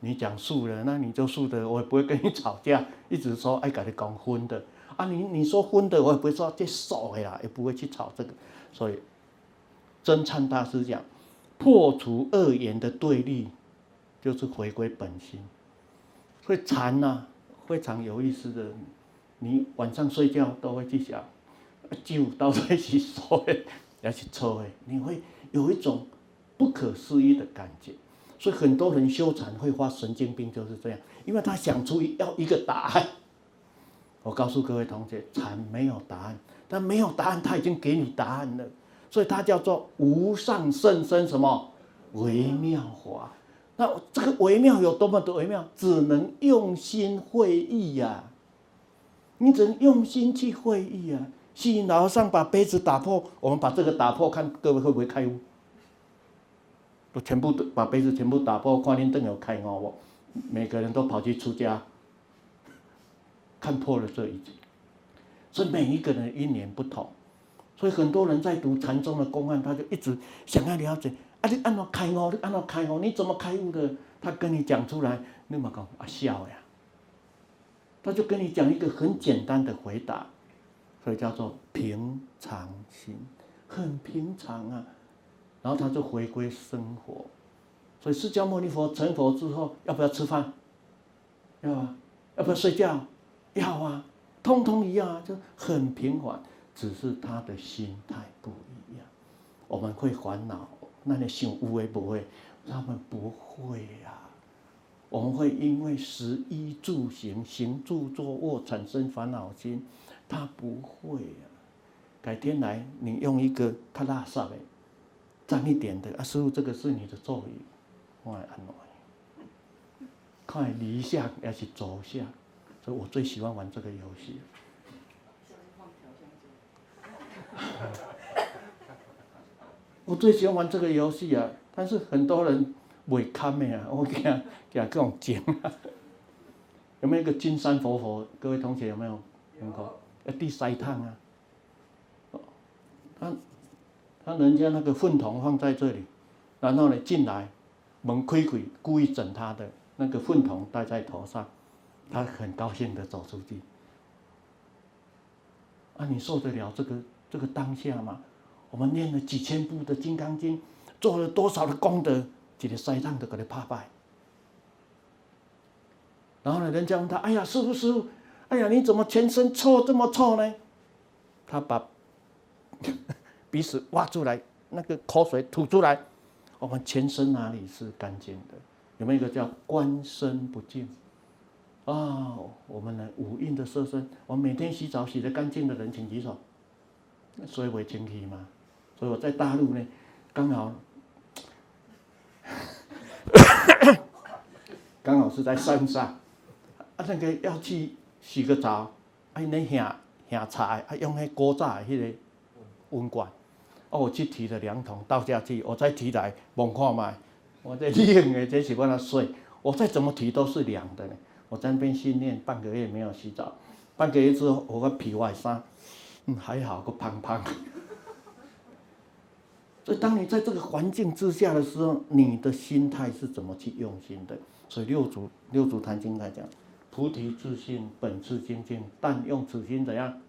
你讲素的，那你就素的，我也不会跟你吵架，一直说爱跟你讲荤的啊。你你说荤的，我也不会说这素的呀，也不会去吵这个。所以，真禅大师讲，破除二元的对立，就是回归本心。会禅呐，非常有意思的，你晚上睡觉都会去想，酒到底是素的还是错的，你会有一种不可思议的感觉。所以很多人修禅会发神经病，就是这样，因为他想出要一个答案。我告诉各位同学，禅没有答案，但没有答案，他已经给你答案了，所以它叫做无上甚深什么微妙法。那这个微妙有多么的微妙？只能用心会意呀、你只能用心去会意呀、啊。虚云老和尚把杯子打破，我们把这个打破，看各位会不会开悟？都全部都把杯子全部打破，看恁灯有开哦，我每个人都跑去出家，看破了这一切。所以每一个人因缘不同，所以很多人在读禅宗的公案，他就一直想要了解啊，你按怎开悟？你按怎开悟？你怎么开悟的？他跟你讲出来，你嘛讲啊笑呀，他就跟你讲一个很简单的回答，所以叫做平常心，很平常啊。然后他就回归生活，所以释迦牟尼佛成佛之后，要不要吃饭？要啊。要不要睡觉？要啊。通通一样啊，就很平缓，只是他的心态不一样。我们会烦恼，那你想无为不会？他们不会呀、啊。我们会因为食衣住行、行住坐卧产生烦恼心，他不会呀、啊。改天来，你用一个他拉萨的，脏一点的啊，师父，这个是你的座椅，我来安慰。看离相还是走相。所以我最喜欢玩这个游戏。我最喜欢玩这个游戏啊！但是很多人未看的啊，我给他给他各种讲。有没有一个金山佛佛？各位同学有没有听过？要第三趟啊！他他人家那个粪桶放在这里，然后呢进来，门开开，故意整他的那个粪桶戴在头上。他很高兴的走出去，啊，你受得了这个这个当下吗？我们念了几千部的《金刚经》，做了多少的功德，这个西藏都给他怕败。然后呢，人家问他：“哎呀，师父师父，哎呀，你怎么全身臭这么臭呢？”他把 鼻屎挖出来，那个口水吐出来，我们全身哪里是干净的？有没有一个叫观身不净？啊、哦，我们的五蕴的色身，我们每天洗澡洗得干净的人，请举手。所以为清气嘛，所以我在大陆呢，刚好，刚好是在山上，啊那个要去洗个澡，啊那下下菜，啊用那锅炸的那个温罐，哦我去提了两桶倒下去，我再提来望看卖，我这冷的这是我那水，我再怎么提都是凉的呢。我在那边训练半个月没有洗澡，半个月之后我个皮外伤，嗯还好个胖胖。所以当你在这个环境之下的时候，你的心态是怎么去用心的？所以六祖六祖坛经来讲，菩提自信本自清净，但用此心怎样？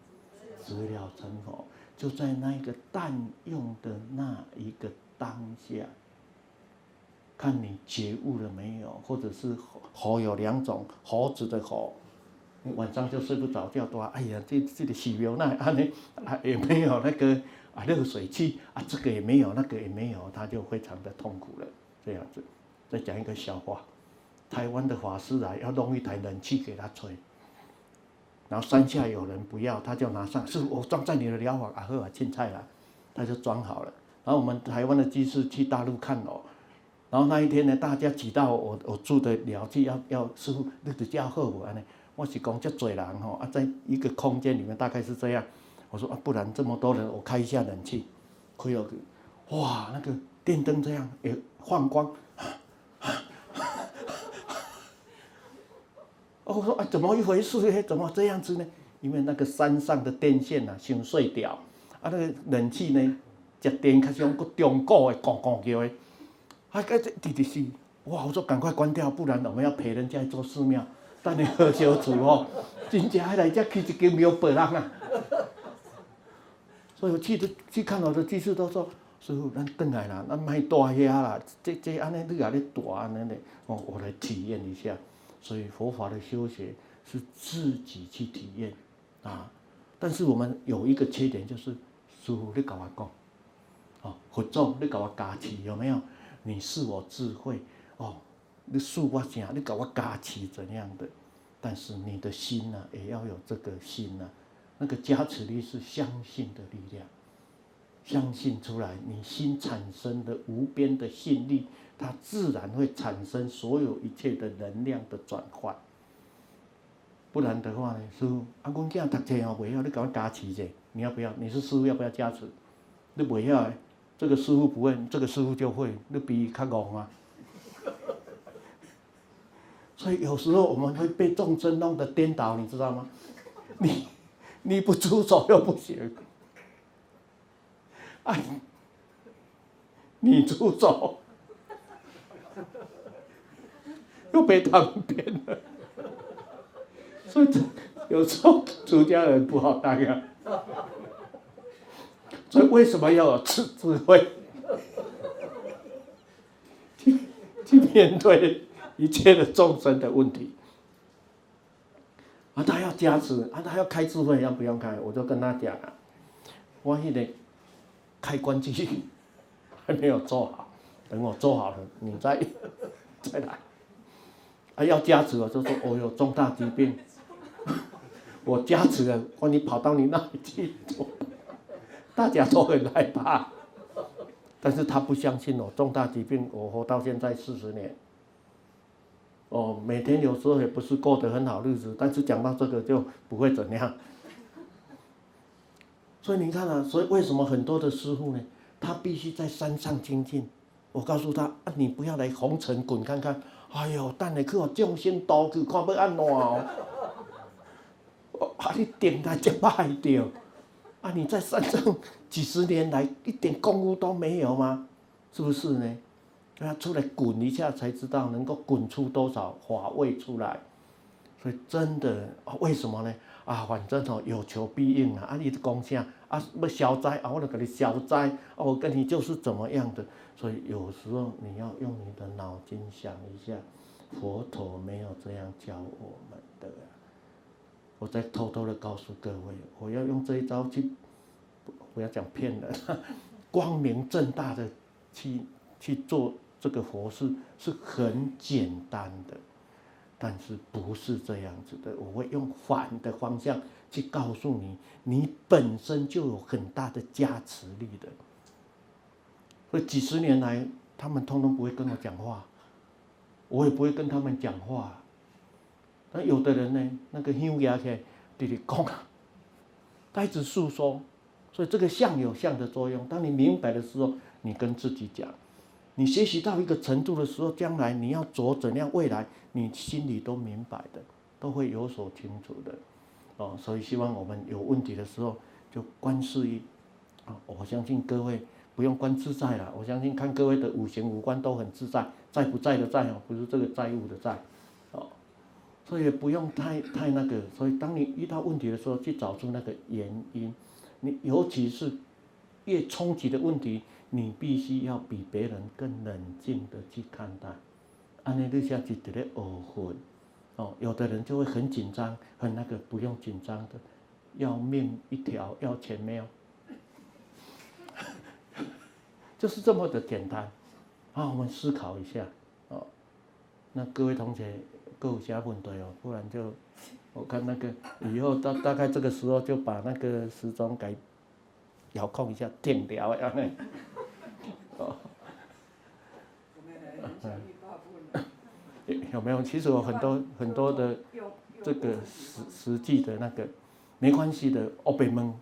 直了成佛。就在那一个但用的那一个当下。看你觉悟了没有，或者是火有两种，猴子的火，你晚上就睡不着觉，多哎呀，这这个洗苗那啊呢啊也没有那个啊热水器啊，这个也没有，那个也没有，他就非常的痛苦了。这样子，再讲一个笑话，台湾的法师来要弄一台冷气给他吹，然后山下有人不要，他就拿上，是我装在你的疗法啊，喝啊，青菜啦，他就装好了。然后我们台湾的居士去大陆看哦。然后那一天呢，大家挤到我我住的寮去，要要师父，你就叫好我呢。我是讲这济人吼，啊，在一个空间里面大概是这样。我说啊，不然这么多人，我开一下冷气，开了，哇，那个电灯这样也放光。我说啊，怎么一回事哎？怎么这样子呢？因为那个山上的电线啊，先碎掉，啊，那个冷气呢，接电开始用个中古的，咣咣叫的。啊，这滴滴是，哇！我说赶快关掉，不然我们要陪人家做寺庙，等你喝小酒哦。真正还来这去一间庙拜人啊。所以我去的去看我的居士都说，师傅，咱回来啦，咱卖大遐啦，这这安尼你啊咧大安尼咧，哦，我来体验一下。所以佛法的修学是自己去体验啊。但是我们有一个缺点就是，师傅你跟我讲，哦，佛祖你给我加持有没有？你是我智慧哦，你恕我讲，你给我加持怎样的？但是你的心呢、也要有这个心呢、那个加持力是相信的力量，相信出来，你心产生的无边的信力，它自然会产生所有一切的能量的转换。不然的话呢，师父，啊，我囝读册哦，不要你给我加持者，你要不要？你是师父要不要加持？你不要。这个师傅不会，这个师傅就会，你比他戆啊。所以有时候我们会被众生弄得颠倒，你知道吗？你你不出手又不行，哎，你出手又被他们骗了，所以有时候出家人不好当啊。所以为什么要有智智慧？去面对一切的众生的问题。啊，他要加持，啊，他要开智慧，要不用开？我就跟他讲啊，我现在开关机还没有做好，等我做好了，你再 再来。啊，要加持了，就说我有重大疾病，我加持了，我你跑到你那里去，大家都很害怕，但是他不相信我重大疾病，我活到现在四十年。哦，每天有时候也不是过得很好日子，但是讲到这个就不会怎样。所以你看啊，所以为什么很多的师傅呢？他必须在山上精进。我告诉他啊，你不要来红尘滚看看。哎呦，等你去哦，众生多去看要安怎哦？啊，你顶来就坏掉。啊，你在山上几十年来一点功夫都没有吗？是不是呢？要出来滚一下才知道能够滚出多少法位出来，所以真的为什么呢？啊，反正哦有求必应啊！啊，你的功效啊，要消灾啊，我就给你消灾啊，我跟你就是怎么样的。所以有时候你要用你的脑筋想一下，佛陀没有这样教我们的。我再偷偷的告诉各位，我要用这一招去，不要讲骗人，光明正大的去去做。这个佛事是很简单的，但是不是这样子的。我会用反的方向去告诉你，你本身就有很大的加持力的。所以几十年来，他们通通不会跟我讲话，我也不会跟他们讲话。那有的人呢，那个乡下去弟弟讲，他一直诉说。所以这个相有相的作用。当你明白的时候，你跟自己讲。你学习到一个程度的时候，将来你要走怎样未来，你心里都明白的，都会有所清楚的，哦，所以希望我们有问题的时候就观世音，啊，我相信各位不用观自在了，我相信看各位的五行五官都很自在，在不在的在哦，不是这个债务的债，哦，所以不用太太那个，所以当你遇到问题的时候，去找出那个原因，你尤其是越冲击的问题。你必须要比别人更冷静的去看待，安尼你下去得咧学会，哦，有的人就会很紧张，很那个，不用紧张的，要命一条，要钱没有，就是这么的简单，啊，我们思考一下，哦，那各位同学各有啥问题哦，不然就我看那个以后大大概这个时候就把那个时钟改遥控一下，停掉啊，那。哦，有没有？其实有很多很多的这个实实际的那个没关系的。哦，别问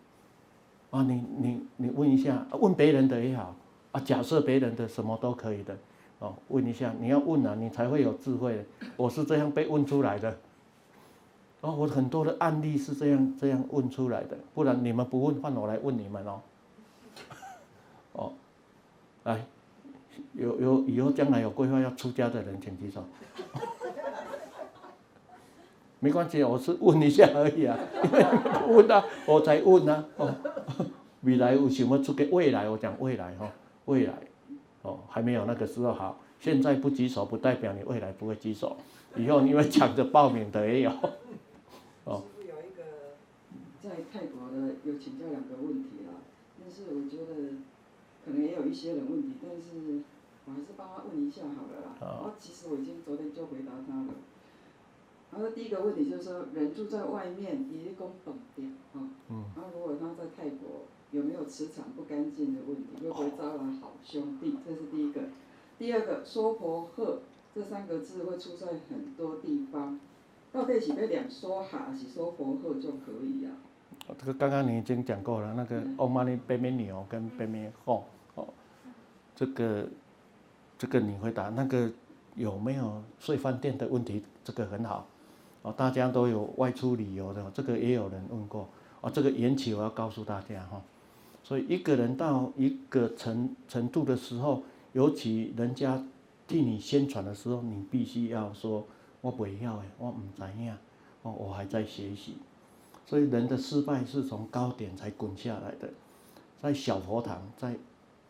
啊，你你你问一下，问别人的也好啊。假设别人的什么都可以的哦，问一下，你要问啊，你才会有智慧。我是这样被问出来的。哦，我很多的案例是这样这样问出来的，不然你们不问，换我来问你们哦。哦。来，有有以后将来有规划要出家的人，请举手。没关系，我是问一下而已啊，问啊，我才问啊。哦，未来有什么出给未来？我讲未来哈，未来，哦，还没有那个时候好。现在不举手，不代表你未来不会举手。以后你们抢着报名的也有。哦。有一个在泰国的有请教两个问题啊，但是我觉得。可能也有一些人问题，但是我还是帮他问一下好了啦。然后其实我已经昨天就回答他了。他说第一个问题就是说，人住在外面，一日公懂点啊。嗯。然后如果他在泰国有没有磁场不干净的问题，会不会招来好兄弟？这是第一个。第二个，娑婆诃这三个字会出在很多地方，到底是要念娑哈还是娑婆诃就可以呀？这个刚刚你已经讲过了，那个欧玛尼北美牛跟北美凤，哦，这个这个你回答那个有没有睡饭店的问题？这个很好，哦，大家都有外出旅游的，这个也有人问过，哦，这个缘起我要告诉大家哈，所以一个人到一个程程度的时候，尤其人家替你宣传的时候，你必须要说，我不要哎，我唔知呀，哦，我还在学习。所以人的失败是从高点才滚下来的，在小佛堂，在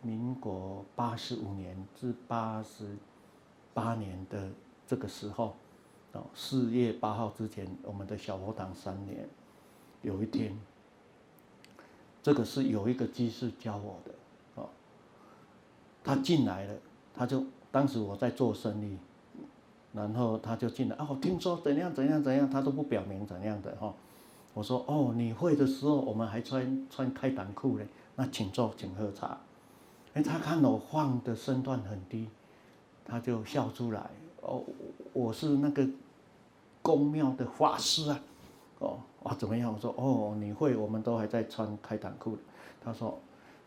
民国八十五年至八十八年的这个时候，哦，四月八号之前，我们的小佛堂三年，有一天，这个是有一个居士教我的，哦，他进来了，他就当时我在做生意，然后他就进来，哦，听说怎样怎样怎样，他都不表明怎样的哈，我说哦，你会的时候我们还穿穿开裆裤嘞，那请坐，请喝茶，哎，他看我放的身段很低。他就笑出来，哦，我是那个宫庙的法师啊，哦，啊怎么样？我说哦，你会，我们都还在穿开裆裤。他说，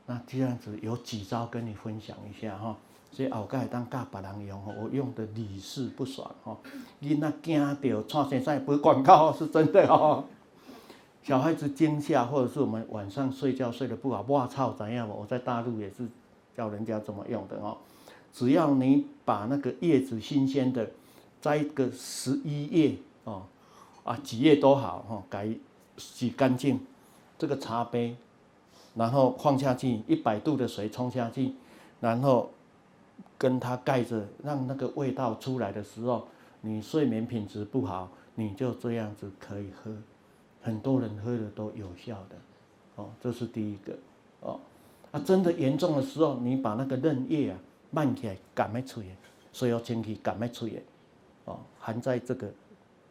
那这样子有几招跟你分享一下哈，所以后盖当教别人用，我用的屡试不爽哈。你那惊到创先生不是广告，是真的哦。小孩子惊吓，或者是我们晚上睡觉睡得不好，哇操怎样？我在大陆也是教人家怎么用的哦。只要你把那个叶子新鲜的摘个十一叶哦，啊几叶都好哈，改洗干净这个茶杯，然后放下去一百度的水冲下去，然后跟它盖着，让那个味道出来的时候，你睡眠品质不好，你就这样子可以喝，很多人喝的都有效的，哦，这是第一个哦，啊真的严重的时候，你把那个嫩叶啊。慢起来，赶快吹，所以要清气，赶快吹，哦，含在这个，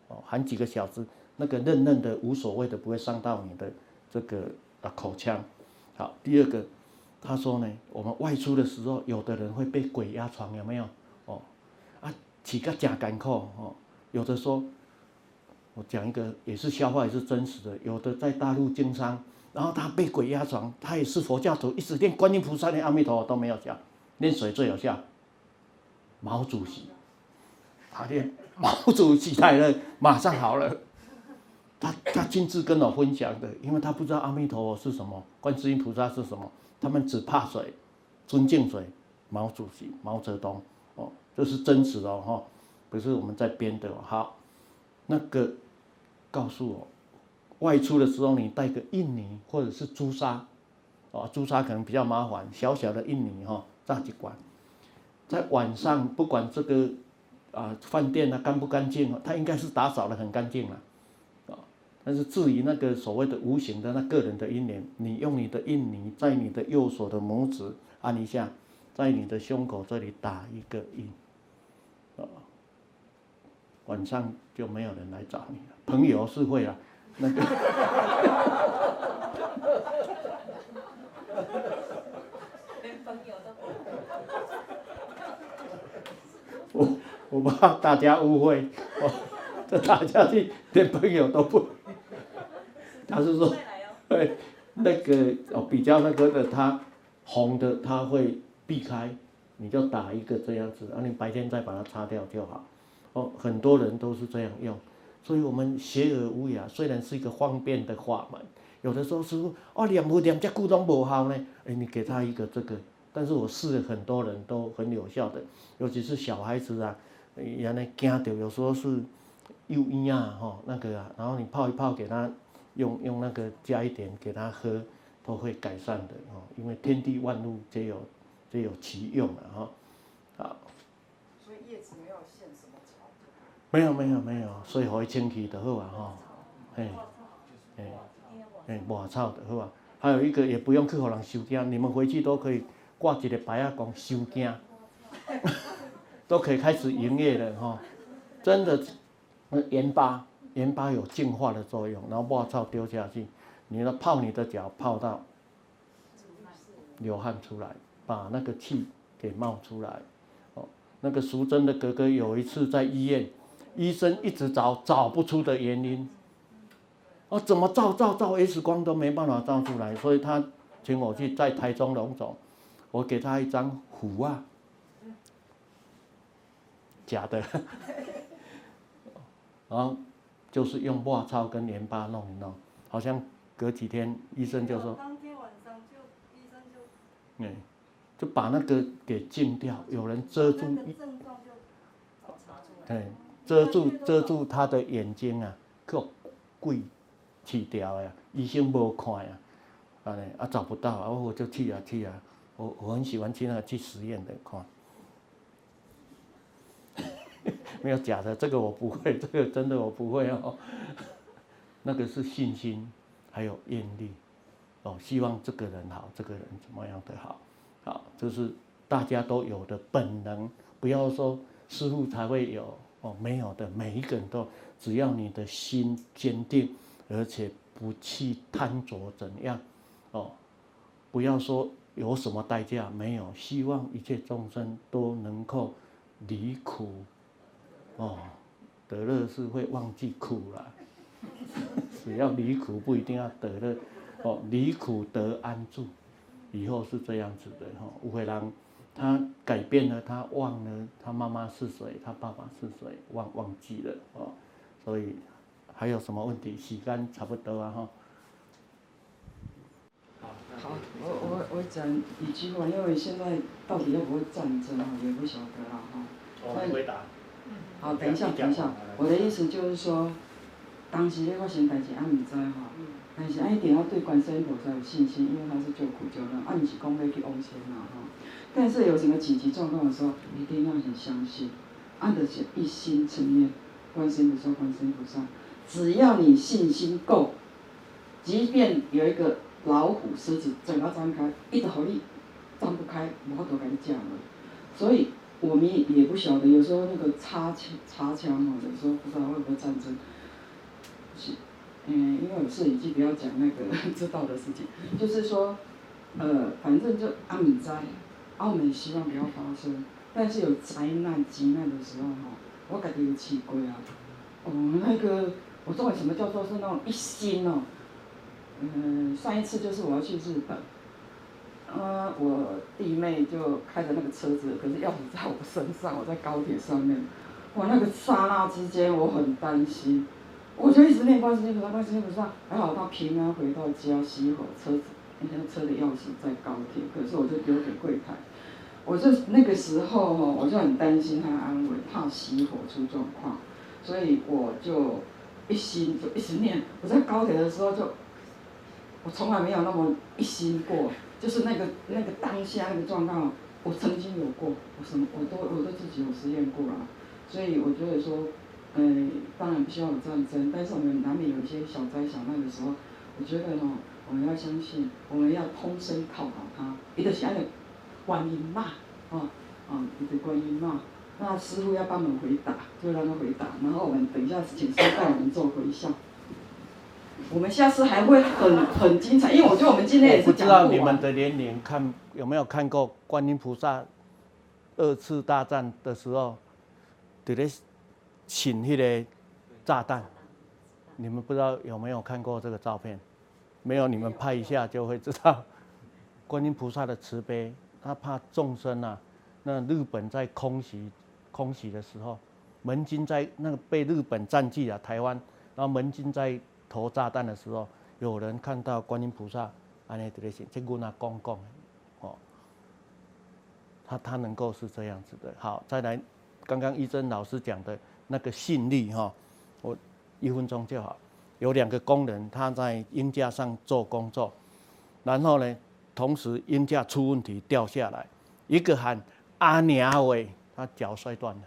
哦，含几个小时，那个嫩嫩的无所谓的，不会伤到你的这个啊口腔。好，第二个，他说呢，我们外出的时候，有的人会被鬼压床，有没有？哦，啊，起个假干扣，哦，有的说，我讲一个也是笑话，也是真实的，有的在大陆经商，然后他被鬼压床，他也是佛教徒，一直念观音菩萨、念阿弥陀佛都没有效。念谁最有效？毛主席，他念毛主席来了，马上好了。他他亲自跟我分享的，因为他不知道阿弥陀佛是什么，观世音菩萨是什么，他们只怕水，尊敬谁？毛主席，毛泽东。哦，这是真实的哦，不是我们在编的。好，那个告诉我，外出的时候你带个印泥或者是朱砂，哦，朱砂可能比较麻烦，小小的印泥哈。炸几管，在晚上不管这个啊饭店啊干不干净，它应该是打扫的很干净了，啊，但是至于那个所谓的无形的那个人的印年，你用你的印泥在你的右手的拇指按一下，在你的胸口这里打一个印，啊，晚上就没有人来找你了，朋友是会啊，那个。我 我怕大家误会，哦，这大家去连朋友都不，他是说，对，那个哦比较那个的，他红的他会避开，你就打一个这样子，然后你白天再把它擦掉就好。哦，很多人都是这样用，所以我们学而无涯，虽然是一个方便的法门，有的时候师傅哦念不念这古东不好呢，哎，你给他一个这个。但是我试了很多人都很有效的，尤其是小孩子啊，原来惊到有时候是幼婴啊，吼那个啊，然后你泡一泡给他用用那个加一点给他喝，都会改善的哦。因为天地万物皆有皆有其用啊，哈，好。所以叶子。没有没有没有，所以会清气的好啊，哈，哎哎哎，抹草的好啊。还有一个也不用去给人收惊，你们回去都可以。挂一个牌啊，讲收惊，都可以开始营业了哈。真的，盐巴，盐巴有净化的作用，然后抹草丢下去，你要泡你的脚，泡到流汗出来，把那个气给冒出来。哦，那个淑珍的哥哥有一次在医院，医生一直找找不出的原因，哦，怎么照照照 X 光都没办法照出来，所以他请我去在台中龙总。我给他一张符啊，假的，然 后就是用墨草跟盐巴弄一弄，好像隔几天医生就说，当天晚上就医生就，嗯，就把那个给净掉，有人遮住，对，遮住遮住他的眼睛啊，可鬼去掉呀，医生无看呀，啊嘞啊找不到啊，我就去啊去啊。我我很喜欢去那去实验的看，没有假的，这个我不会，这个真的我不会哦。那个是信心，还有愿力，哦，希望这个人好，这个人怎么样的好，好，这是大家都有的本能，不要说师傅才会有哦，没有的，每一个人都，只要你的心坚定，而且不去贪着怎样，哦，不要说有什么代价，没有，希望一切众生都能够离苦，哦，得乐是会忘记苦了。只要离苦不一定要得乐，哦，离苦得安住，以后是这样子的哈。吴慧兰他改变了，他忘了他妈妈是谁，他爸爸是谁，忘忘记了哦。所以还有什么问题？时间差不多啊哈。好，我我我讲一句话，因为现在到底要不会战争啊，也不晓得了哈。我回答。好，等一下，等一下，我的意思就是说。当时咧发生代志，俺毋知哈，但是俺一定要对观世音菩萨有信心，因为他是救苦救难，俺毋是讲要去往生啦吼。但是有什么紧急状况的时候，一定要很相信，按着是一心称念观世音菩萨，观世音菩萨。只要你信心够，即便有一个老虎、狮子嘴巴张开，一直吼你张不开，无法度甲你讲了。所以我们也不晓得，有时候那个插枪、插枪吼，有时候不知道会不会战争。是，嗯，因为有摄影机，不要讲那个知道的事情，就是说，呃，反正就阿米澳门希望不要发生，但是有灾难、急难的时候哈，我感觉有奇怪啊，哦，那个，我作为什么叫做是那种一心哦，嗯，上一次就是我要去日本，呃，我弟妹就开着那个车子，可是钥匙在我身上，我在高铁上面，哇，那个刹那之间我很担心。我就一直念观世音菩萨，观世音菩萨，还好他平安回到家，熄火车子，那天车的钥匙在高铁，可是我就丢给柜台。我就那个时候哈，我就很担心他安危，怕熄火出状况，所以我就一心就一直念。我在高铁的时候就，我从来没有那么一心过，就是那个那个当下那个状况，我曾经有过，我什么我都我都自己有实验过了，所以我觉得说。嗯，当然不希望有战争，但是我们难免有一些小灾小难的时候。我觉得哦，我们要相信，我们要通身靠好他。一个是爱的观音嘛，哦，哦，一个观音嘛。那师傅要帮我们回答，就让他回答。然后我们等一下请师傅带我们做回向。我们下次还会很 很精彩，因为我觉得我们今天也是讲不。不知道你们的年龄看有没有看过观音菩萨二次大战的时候，对的。请那个炸弹，你们不知道有没有看过这个照片？没有，你们拍一下就会知道。观音菩萨的慈悲，他怕众生啊。那日本在空袭空袭的时候，门军在那个被日本占据了台湾，然后门军在投炸弹的时候，有人看到观音菩萨，安尼在这这个那公公，哦，他他能够是这样子的。好，再来，刚刚一真老师讲的。那个信力哈，我一分钟就好。有两个工人，他在鹰架上做工作，然后呢，同时鹰架出问题掉下来，一个喊阿娘喂，他脚摔断了；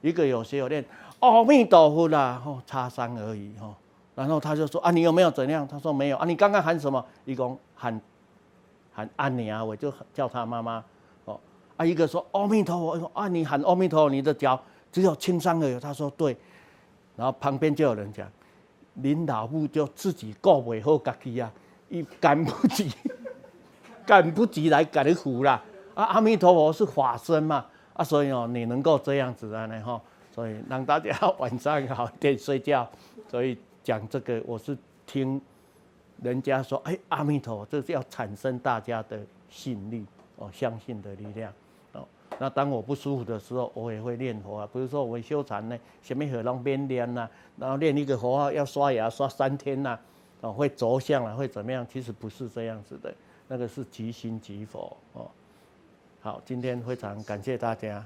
一个有些有练，阿弥陀佛啦，哦，擦伤而已哈。然后他就说啊，你有没有怎样？他说没有啊，你刚刚喊什么？一共喊喊阿娘喂，就叫他妈妈哦。啊，一个说阿弥陀佛，啊，你喊阿弥陀佛，你的脚。只有轻伤而已，他说对，然后旁边就有人讲，您老母就自己顾不好家己啊，一赶不及，赶不及来给你扶啦。啊，阿弥陀佛是法身嘛，啊，所以哦，你能够这样子啊，然后，所以让大家 晚上好点睡觉。所以讲这个，我是听人家说，哎，阿弥陀佛，这是要产生大家的信力哦，相信的力量。那当我不舒服的时候，我也会念佛啊。比如说我修禅呢，什么和尚边念呐，然后念一个佛号要刷牙刷三天呐，啊，会着相啊，会怎么样？其实不是这样子的，那个是即心即佛哦。好，今天非常感谢大家。